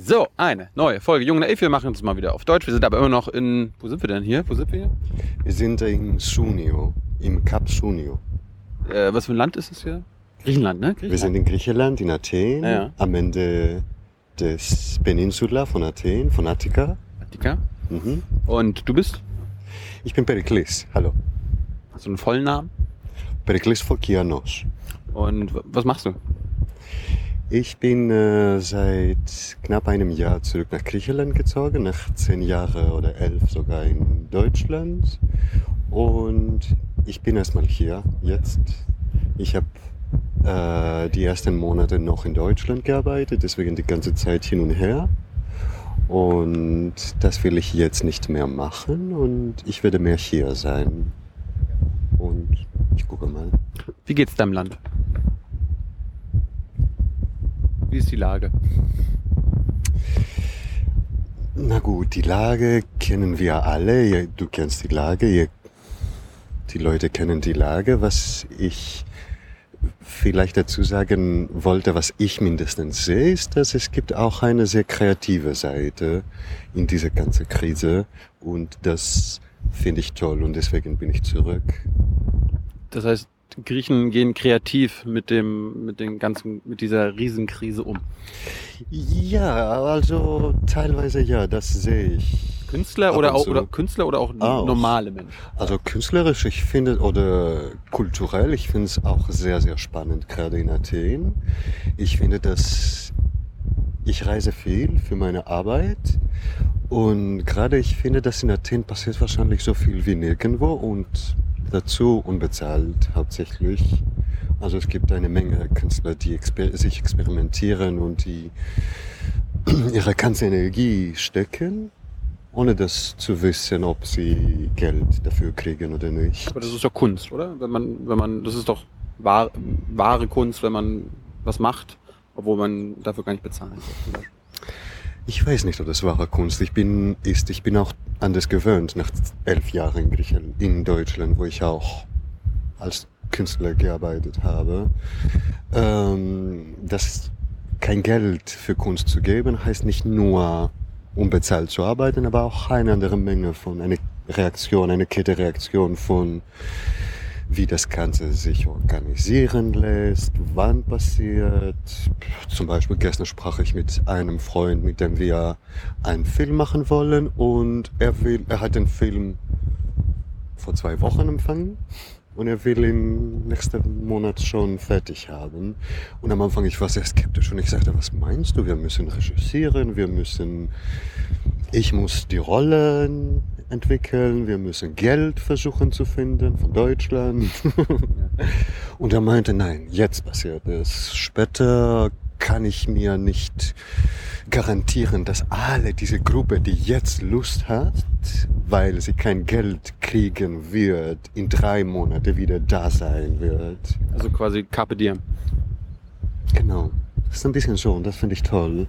So, eine neue Folge Jung Naiv. Wir machen es mal wieder auf Deutsch. Wir sind aber immer noch in. Wo sind wir denn hier? Wo sind wir hier? Wir sind in Sunio, im Kap Sunio. Äh, was für ein Land ist es hier? Griechenland, ne? Wir sind in Griechenland, in Athen, Ja, ja. am Ende des Peninsula von Athen, von Attika. Attika. Mhm. Und du bist? Ich bin Periklis, hallo. Hast du einen vollen Namen? Periklis Fokianos. Und w- was machst du? Ich bin äh, seit knapp einem Jahr zurück nach Griechenland gezogen, nach zehn Jahren oder elf sogar in Deutschland. Und ich bin erstmal hier jetzt. Ich habe äh, die ersten Monate noch in Deutschland gearbeitet, deswegen die ganze Zeit hin und her. Und das will ich jetzt nicht mehr machen und ich werde mehr hier sein. Und ich gucke mal. Wie geht's deinem Land? Wie ist die Lage? Na gut, die Lage kennen wir alle. Du kennst die Lage. Die Leute kennen die Lage. Was ich vielleicht dazu sagen wollte, was ich mindestens sehe, ist, dass es gibt auch eine sehr kreative Seite in dieser ganzen Krise. Und das finde ich toll und deswegen bin ich zurück. Das heißt, Griechen gehen kreativ mit dem, mit den ganzen, mit dieser Riesenkrise um. Ja, also teilweise ja, das sehe ich. Künstler oder auch, oder Künstler oder auch Auch. normale Menschen? Also künstlerisch, ich finde, oder kulturell, ich finde es auch sehr, sehr spannend, gerade in Athen. Ich finde, dass ich reise viel für meine Arbeit und gerade ich finde, dass in Athen passiert wahrscheinlich so viel wie nirgendwo und dazu unbezahlt hauptsächlich. Also es gibt eine Menge Künstler, die exper sich experimentieren und die ihre ganze Energie stecken, ohne das zu wissen, ob sie Geld dafür kriegen oder nicht. Aber das ist doch Kunst, oder? Wenn man, wenn man, das ist doch wahr, wahre Kunst, wenn man was macht, obwohl man dafür gar nicht bezahlen soll. Ich weiß nicht, ob das wahre Kunst ich bin, ist. Ich bin auch anders gewöhnt nach elf Jahren in Griechenland, in Deutschland, wo ich auch als Künstler gearbeitet habe. Ähm, dass kein Geld für Kunst zu geben, heißt nicht nur unbezahlt zu arbeiten, aber auch eine andere Menge von, eine Reaktion, eine Kettenreaktion von wie das Ganze sich organisieren lässt, wann passiert. Zum Beispiel gestern sprach ich mit einem Freund, mit dem wir einen Film machen wollen und er will, er hat den Film vor zwei Wochen empfangen und er will ihn nächsten Monat schon fertig haben. Und am Anfang, ich war sehr skeptisch und ich sagte, was meinst du? Wir müssen recherchieren, wir müssen, ich muss die Rollen entwickeln, wir müssen Geld versuchen zu finden von Deutschland. und er meinte, nein, jetzt passiert es. Später kann ich mir nicht garantieren, dass alle diese Gruppe, die jetzt Lust hat, weil sie kein Geld kriegen wird, in drei Monate wieder da sein wird. Also quasi Carpe Diem. Genau. Das ist ein bisschen so und das finde ich toll.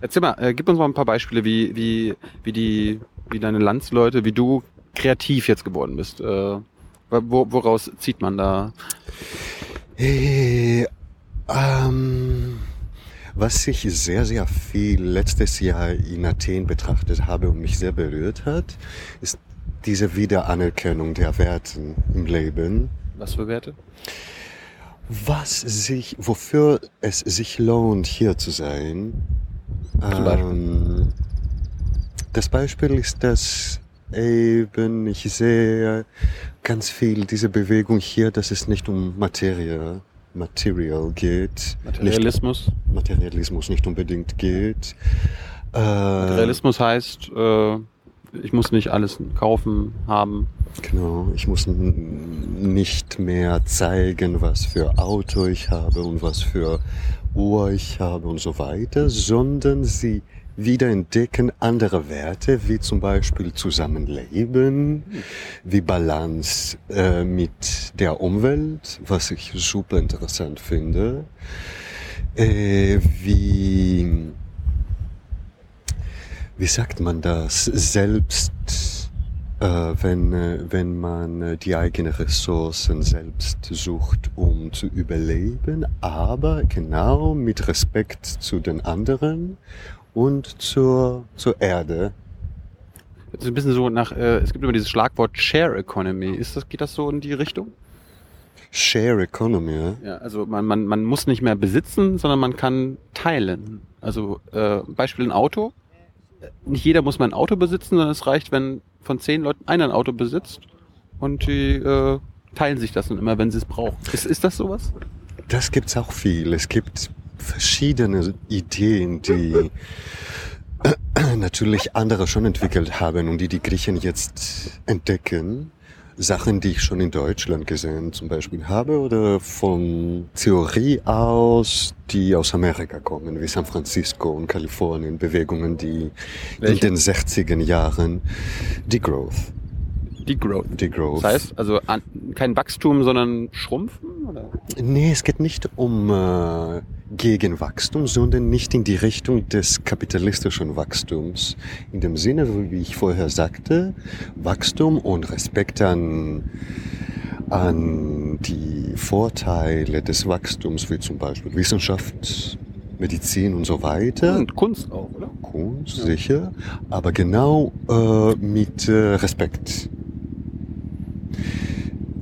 Erzähl mal, äh, gib uns mal ein paar Beispiele, wie, wie, wie die, wie deine Landsleute, wie du kreativ jetzt geworden bist. Äh, wo, woraus zieht man da? Äh, ähm, was ich sehr, sehr viel letztes Jahr in Athen betrachtet habe und mich sehr berührt hat, ist diese Wiederanerkennung der Werten im Leben. Was für Werte? Was sich, wofür es sich lohnt, hier zu sein. Zum Beispiel? Ähm, das Beispiel ist, dass eben ich sehe ganz viel diese Bewegung hier, dass es nicht um Materie, Material geht. Materialismus. Nicht, Materialismus nicht unbedingt geht. Äh, Materialismus heißt, äh, ich muss nicht alles kaufen, haben. Genau, ich muss nicht mehr zeigen, was für Auto ich habe und was für Uhr ich habe und so weiter, sondern sie wieder entdecken andere Werte, wie zum Beispiel Zusammenleben, wie Balance äh, mit der Umwelt, was ich super interessant finde, äh, wie, wie sagt man das, selbst äh, wenn, äh, wenn man äh, die eigenen Ressourcen selbst sucht, um zu überleben, aber genau mit Respekt zu den anderen und zur, zur Erde. Das ist ein bisschen so nach, äh, es gibt immer dieses Schlagwort Share Economy. Ist das, geht das so in die Richtung? Share Economy, ja? Ja, also man, man, man muss nicht mehr besitzen, sondern man kann teilen. Also äh, Beispiel ein Auto. Nicht jeder muss mal ein Auto besitzen, sondern es reicht, wenn von zehn Leuten einer ein Auto besitzt und die äh, teilen sich das dann immer, wenn sie es brauchen. Ist, ist das sowas? Das gibt's auch viel. Es gibt verschiedene Ideen, die natürlich andere schon entwickelt haben und die die Griechen jetzt entdecken. Sachen, die ich schon in Deutschland gesehen zum Beispiel habe oder von Theorie aus, die aus Amerika kommen, wie San Francisco und Kalifornien, Bewegungen, die Welche? in den 60er Jahren Degrowth. Degrowth. Degrowth. Das heißt, also kein Wachstum, sondern Schrumpfen? Oder? Nee, es geht nicht um äh, Gegenwachstum, sondern nicht in die Richtung des kapitalistischen Wachstums. In dem Sinne, wie ich vorher sagte, Wachstum und Respekt an, an die Vorteile des Wachstums, wie zum Beispiel Wissenschaft, Medizin und so weiter. Und Kunst auch, oder? Kunst, sicher, aber genau äh, mit äh, Respekt.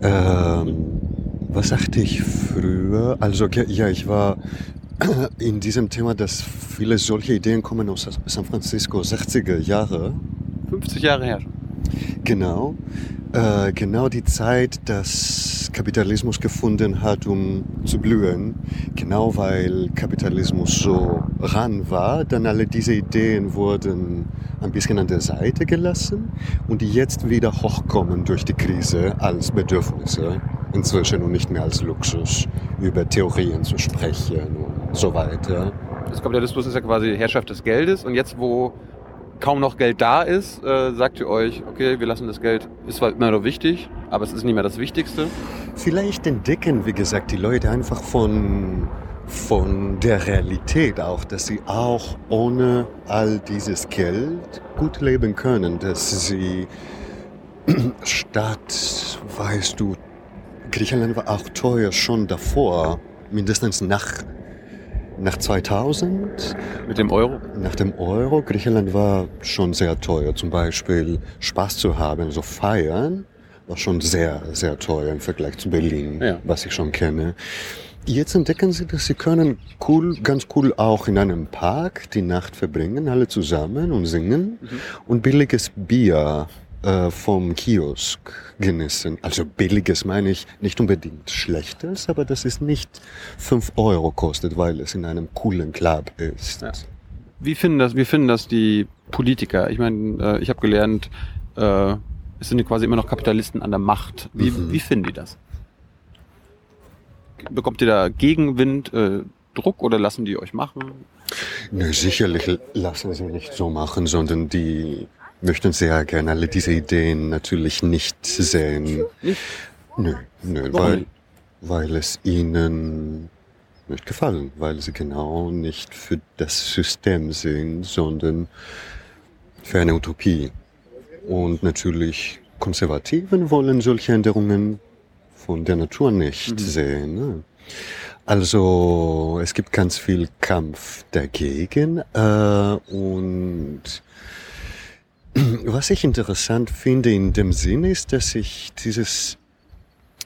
Ähm, was sagte ich früher? Also ja, ja, ich war in diesem Thema, dass viele solche Ideen kommen aus San Francisco 60er Jahre. 50 Jahre her. Genau. Äh, genau die Zeit, dass Kapitalismus gefunden hat, um zu blühen. Genau weil Kapitalismus so ran war, dann alle diese Ideen wurden ein bisschen an der Seite gelassen und die jetzt wieder hochkommen durch die Krise als Bedürfnisse inzwischen und nicht mehr als Luxus, über Theorien zu sprechen und so weiter. Das Kapitalismus ist ja quasi Herrschaft des Geldes und jetzt, wo kaum noch Geld da ist, äh, sagt ihr euch, okay, wir lassen das Geld, ist zwar immer noch wichtig, aber es ist nicht mehr das Wichtigste. Vielleicht entdecken, wie gesagt, die Leute einfach von, von der Realität auch, dass sie auch ohne all dieses Geld gut leben können, dass sie statt, weißt du, Griechenland war auch teuer schon davor, mindestens nach, nach 2000. Mit dem Euro. Nach dem Euro, Griechenland war schon sehr teuer. Zum Beispiel Spaß zu haben, so feiern, war schon sehr, sehr teuer im Vergleich zu Berlin, Ja. was ich schon kenne. Jetzt entdecken sie, dass sie können cool, ganz cool auch in einem Park die Nacht verbringen, alle zusammen und singen und billiges Bier äh, vom Kiosk genießen. Also billiges meine ich nicht unbedingt schlechtes, aber das ist nicht fünf Euro kostet, weil es in einem coolen Club ist. Ja. Wie finden das, wie finden das die Politiker? Ich meine, äh, ich habe gelernt, äh, es sind quasi immer noch Kapitalisten an der Macht. Wie, Mhm. wie finden die das? Bekommt ihr da Gegenwind, äh, Druck oder lassen die euch machen? Nö, sicherlich lassen sie nicht so machen, sondern die möchten sehr gerne alle diese Ideen natürlich nicht sehen. Nicht? Nö, nö, Warum weil, weil es ihnen nicht gefallen, weil sie genau nicht für das System sind, sondern für eine Utopie. Und natürlich Konservativen wollen solche Änderungen von der Natur nicht sehen. Ne? Also es gibt ganz viel Kampf dagegen äh, und was ich interessant finde in dem Sinn ist, dass ich dieses,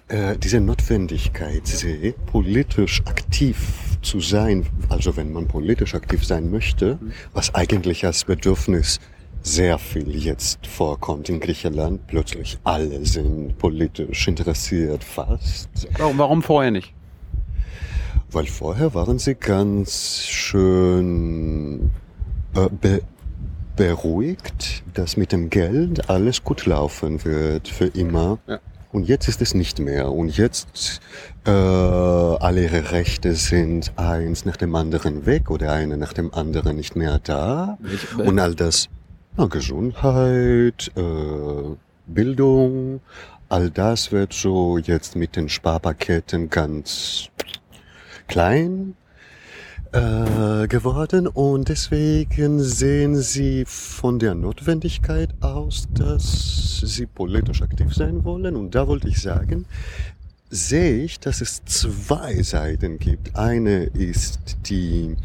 äh, diese Notwendigkeit sehe, politisch aktiv zu sein, also wenn man politisch aktiv sein möchte, was eigentlich als Bedürfnis sehr viel jetzt vorkommt in Griechenland. Plötzlich alle sind politisch interessiert, fast. Warum, vorher nicht? Weil vorher waren sie ganz schön äh, beruhigt, dass mit dem Geld alles gut laufen wird für immer. Ja. Und jetzt ist es nicht mehr. Und jetzt äh, alle ihre Rechte sind eins nach dem anderen weg oder eine nach dem anderen nicht mehr da. Und all das, na, Gesundheit, äh, Bildung, all das wird so jetzt mit den Sparpaketen ganz klein äh, geworden und deswegen sehen sie von der Notwendigkeit aus, dass sie politisch aktiv sein wollen. Und da wollte ich sagen, sehe ich, dass es zwei Seiten gibt. Eine ist die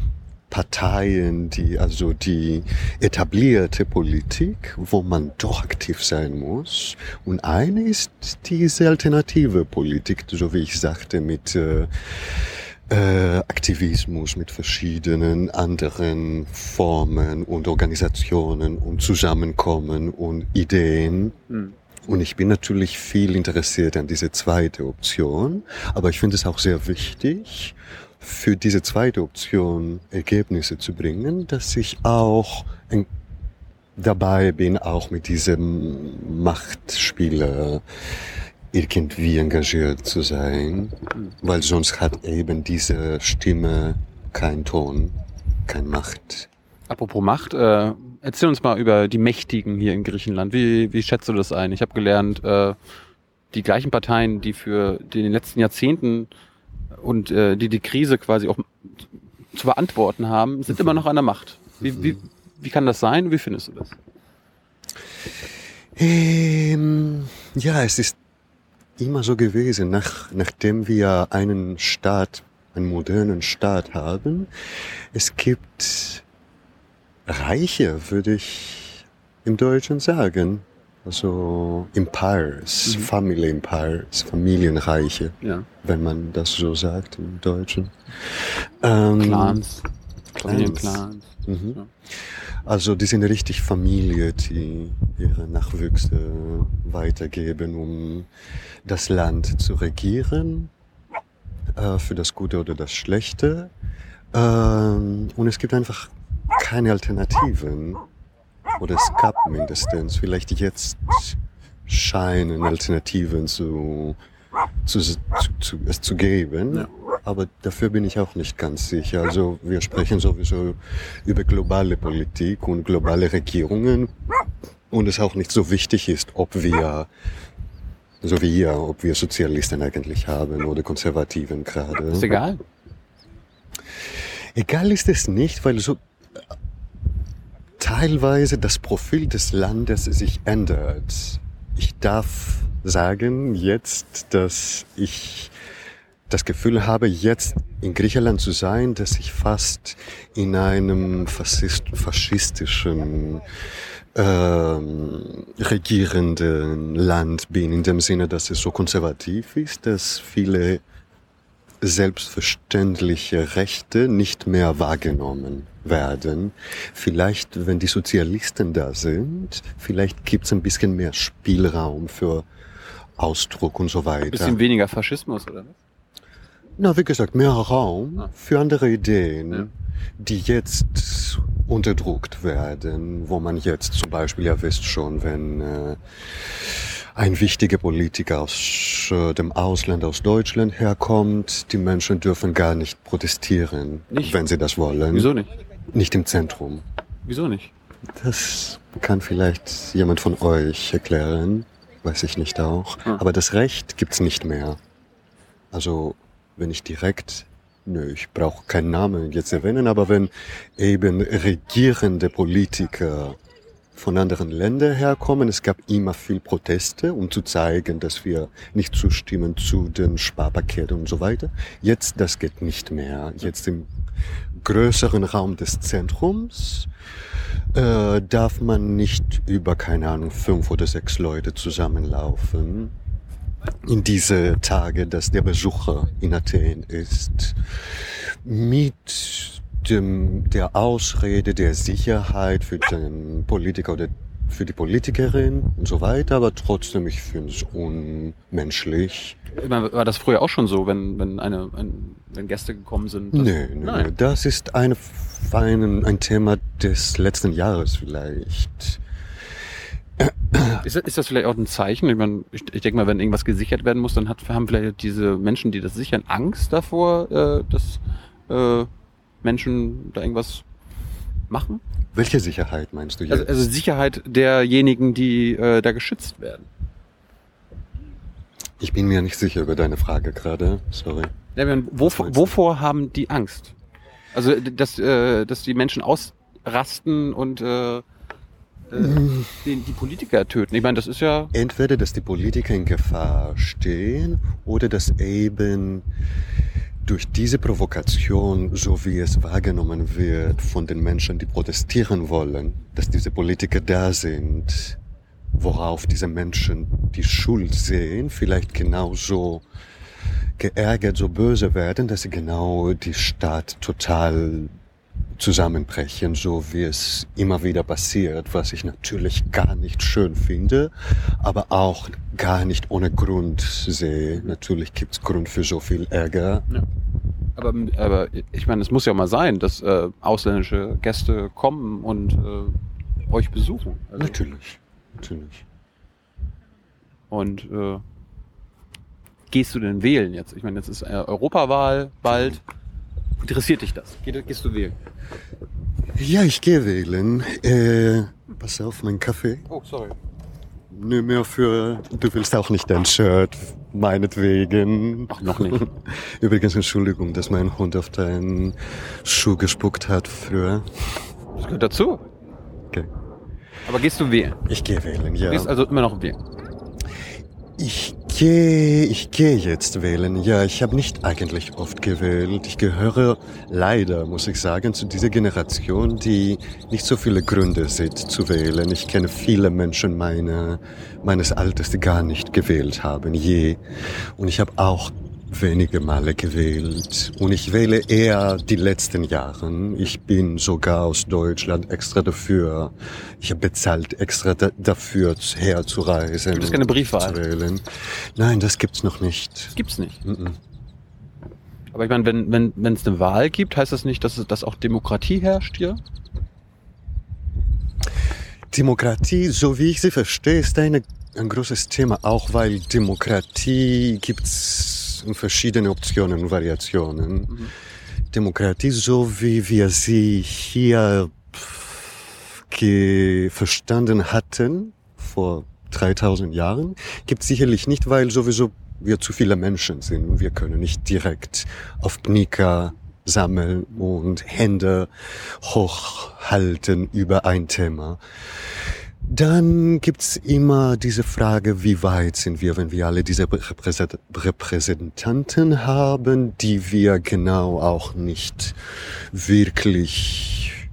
Parteien, die, also die etablierte Politik, wo man doch aktiv sein muss. Und eine ist diese alternative Politik, so wie ich sagte, mit äh, äh, Aktivismus, mit verschiedenen anderen Formen und Organisationen und Zusammenkommen und Ideen. Mhm. Und ich bin natürlich viel interessiert an diese zweite Option, aber ich finde es auch sehr wichtig, für diese zweite Option Ergebnisse zu bringen, dass ich auch dabei bin, auch mit diesem Machtspieler irgendwie engagiert zu sein, weil sonst hat eben diese Stimme keinen Ton, keine Macht. Apropos Macht, äh, erzähl uns mal über die Mächtigen hier in Griechenland. Wie, wie schätzt du das ein? Ich habe gelernt, äh, die gleichen Parteien, die für die in den letzten Jahrzehnten und äh, die die Krise quasi auch zu beantworten haben, sind immer noch an der Macht. Wie, wie, wie kann das sein? Wie findest du das? Ähm, ja, es ist immer so gewesen. Nach, nachdem wir einen Staat, einen modernen Staat haben, es gibt Reiche, würde ich im Deutschen sagen. Also Empires, mhm. Family Empires, Familienreiche, ja. wenn man das so sagt im Deutschen. Ähm, Clans, Familienclans. Mhm. Ja. Also die sind richtig Familie, die ihre Nachwüchse weitergeben, um das Land zu regieren, äh, für das Gute oder das Schlechte. Ähm, und es gibt einfach keine Alternativen. Oder es gab mindestens. Vielleicht jetzt scheinen Alternativen zu, zu, zu, zu, es zu geben. Ja. Aber dafür bin ich auch nicht ganz sicher. Also wir sprechen sowieso über globale Politik und globale Regierungen. Und es auch nicht so wichtig ist, ob wir, so wie ihr, ob wir Sozialisten eigentlich haben oder Konservativen gerade. Ist egal. Egal ist es nicht, weil so teilweise das Profil des Landes sich ändert. Ich darf sagen jetzt, dass ich das Gefühl habe, jetzt in Griechenland zu sein, dass ich fast in einem Faschist, faschistischen ähm, regierenden Land bin, in dem Sinne, dass es so konservativ ist, dass viele selbstverständliche Rechte nicht mehr wahrgenommen werden. Vielleicht, wenn die Sozialisten da sind, vielleicht gibt es ein bisschen mehr Spielraum für Ausdruck und so weiter. Ein bisschen weniger Faschismus, oder was? Na, wie gesagt, mehr Raum ah. für andere Ideen, ja. die jetzt unterdrückt werden, wo man jetzt zum Beispiel, ja wisst schon, wenn äh, ein wichtiger Politiker aus äh, dem Ausland, aus Deutschland herkommt. Die Menschen dürfen gar nicht protestieren, nicht? wenn sie das wollen. Wieso nicht? Nicht im Zentrum. Wieso nicht? Das kann vielleicht jemand von euch erklären, weiß ich nicht auch. Ah. Aber das Recht gibt's nicht mehr. Also wenn ich direkt Nö, ich brauche keinen Namen jetzt erwähnen, aber wenn eben regierende Politiker von anderen Ländern herkommen. Es gab immer viel Proteste, um zu zeigen, dass wir nicht zustimmen zu den Sparpaketen und so weiter. Jetzt, das geht nicht mehr. Jetzt im größeren Raum des Zentrums äh, darf man nicht über, keine Ahnung, fünf oder sechs Leute zusammenlaufen. In diese Tage, dass der Besucher in Athen ist, mit dem, der Ausrede der Sicherheit für den Politiker oder für die Politikerin und so weiter, aber trotzdem, ich finde es unmenschlich. War das früher auch schon so, wenn, wenn, eine, ein, wenn Gäste gekommen sind? Nee, nee, Nein. das ist eine, ein, ein Thema des letzten Jahres vielleicht. Ist, ist das vielleicht auch ein Zeichen? Ich, meine, ich, ich denke mal, wenn irgendwas gesichert werden muss, dann hat, haben vielleicht diese Menschen, die das sichern, Angst davor, äh, dass äh, Menschen da irgendwas machen? Welche Sicherheit meinst du jetzt? Also, also Sicherheit derjenigen, die äh, da geschützt werden. Ich bin mir nicht sicher über deine Frage gerade. Sorry. Ja, wovor, wovor haben die Angst? Also, dass, äh, dass die Menschen ausrasten und äh, äh, die, die Politiker töten. Ich meine, das ist ja. Entweder, dass die Politiker in Gefahr stehen oder dass eben durch diese Provokation, so wie es wahrgenommen wird von den Menschen, die protestieren wollen, dass diese Politiker da sind, worauf diese Menschen die Schuld sehen, vielleicht genauso geärgert, so böse werden, dass sie genau die Stadt total zusammenbrechen, so wie es immer wieder passiert, was ich natürlich gar nicht schön finde, aber auch gar nicht ohne Grund sehe. Natürlich gibt es Grund für so viel Ärger. Ja. Aber, aber ich meine, es muss ja mal sein, dass äh, ausländische Gäste kommen und äh, euch besuchen. Also natürlich, natürlich. Und äh, gehst du denn wählen jetzt? Ich meine, jetzt ist äh, Europawahl bald. Interessiert dich das? Geh, gehst du wählen? Ja, ich gehe wählen. Äh, pass auf, mein Kaffee. Oh, sorry. Nö, mehr für, du willst auch nicht dein Shirt, meinetwegen. Ach, noch nicht. Übrigens, Entschuldigung, dass mein Hund auf deinen Schuh gespuckt hat früher. Das gehört dazu. Okay. Aber gehst du wählen? Ich gehe wählen, ja. Du gehst also immer noch wählen? Ich gehe, ich gehe jetzt wählen. Ja, ich habe nicht eigentlich oft gewählt. Ich gehöre leider, muss ich sagen, zu dieser Generation, die nicht so viele Gründe sieht zu wählen. Ich kenne viele Menschen meine, meines Alters, die gar nicht gewählt haben, je. Und ich habe auch wenige Male gewählt und ich wähle eher die letzten Jahre. Ich bin sogar aus Deutschland extra dafür. Ich habe bezahlt extra da, dafür herzureisen. Gibt es keine Briefwahl? Nein, das gibt's noch nicht. Gibt's nicht. Mm -mm. Aber ich meine, wenn wenn wenn es eine Wahl gibt, heißt das nicht, dass es dass auch Demokratie herrscht hier? Demokratie, so wie ich sie verstehe, ist eine, ein großes Thema, auch weil Demokratie gibt's verschiedene Optionen und Variationen. Mhm. Demokratie, so wie wir sie hier verstanden hatten vor 3000 Jahren, gibt sicherlich nicht, weil sowieso wir zu viele Menschen sind und wir können nicht direkt auf Knika sammeln und Hände hochhalten über ein Thema. Dann gibt's immer diese Frage, wie weit sind wir, wenn wir alle diese Repräsent- Repräsentanten haben, die wir genau auch nicht wirklich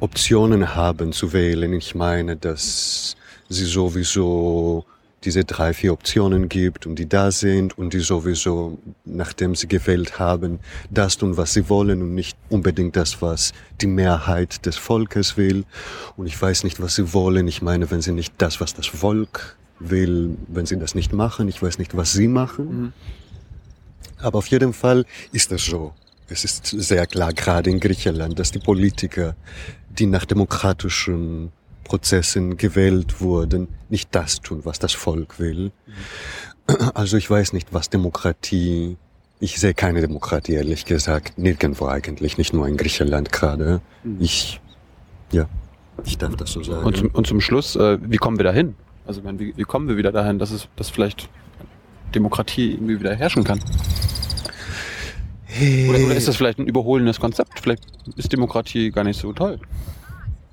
Optionen haben zu wählen. Ich meine, dass sie sowieso diese drei, vier Optionen gibt und die da sind und die sowieso, nachdem sie gewählt haben, das tun, was sie wollen und nicht unbedingt das, was die Mehrheit des Volkes will. Und ich weiß nicht, was sie wollen. Ich meine, wenn sie nicht das, was das Volk will, wenn sie das nicht machen, ich weiß nicht, was sie machen. Mhm. Aber auf jeden Fall ist das so. Es ist sehr klar, gerade in Griechenland, dass die Politiker, die nach demokratischen Prozessen gewählt wurden, nicht das tun, was das Volk will. Also ich weiß nicht, was Demokratie, ich sehe keine Demokratie, ehrlich gesagt, nirgendwo eigentlich, nicht nur in Griechenland gerade. Ich, ja, ich darf das so sagen. Und zum, und zum Schluss, äh, wie kommen wir dahin? Also ich meine, wie, wie kommen wir wieder dahin, dass es dass vielleicht Demokratie irgendwie wieder herrschen kann? Oder, oder ist das vielleicht ein überholendes Konzept? Vielleicht ist Demokratie gar nicht so toll.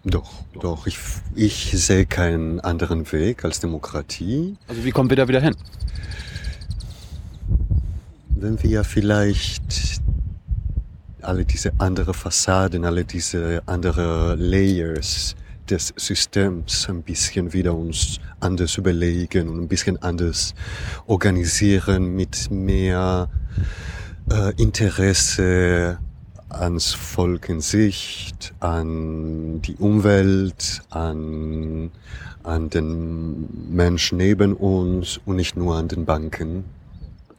Doch, doch, ich, ich sehe keinen anderen Weg als Demokratie. Also wie kommen wir da wieder hin? wenn wir vielleicht alle diese andere Fassaden, alle diese andere Layers des Systems ein bisschen wieder uns anders überlegen und ein bisschen anders organisieren mit mehr äh, Interesse ans Volk in Sicht, an die Umwelt, an, an den Mensch neben uns und nicht nur an den Banken.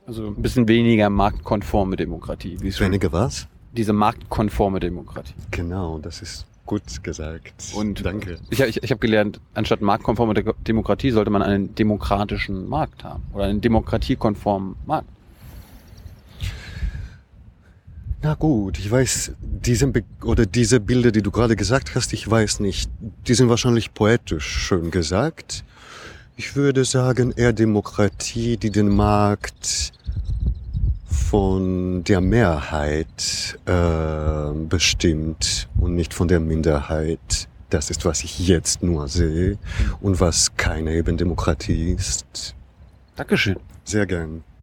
Also ein bisschen weniger marktkonforme Demokratie. Weniger was? Diese marktkonforme Demokratie. Genau, das ist gut gesagt. Und danke. Ich, ich, ich habe gelernt, anstatt marktkonforme De Demokratie sollte man einen demokratischen Markt haben. Oder einen demokratiekonformen Markt. Na gut, ich weiß, diese, Be oder diese Bilder, die du gerade gesagt hast, ich weiß nicht, die sind wahrscheinlich poetisch schön gesagt. Ich würde sagen, eher Demokratie, die den Markt von der Mehrheit äh, bestimmt und nicht von der Minderheit. Das ist, was ich jetzt nur sehe und was keine eben Demokratie ist. Dankeschön. Sehr gern.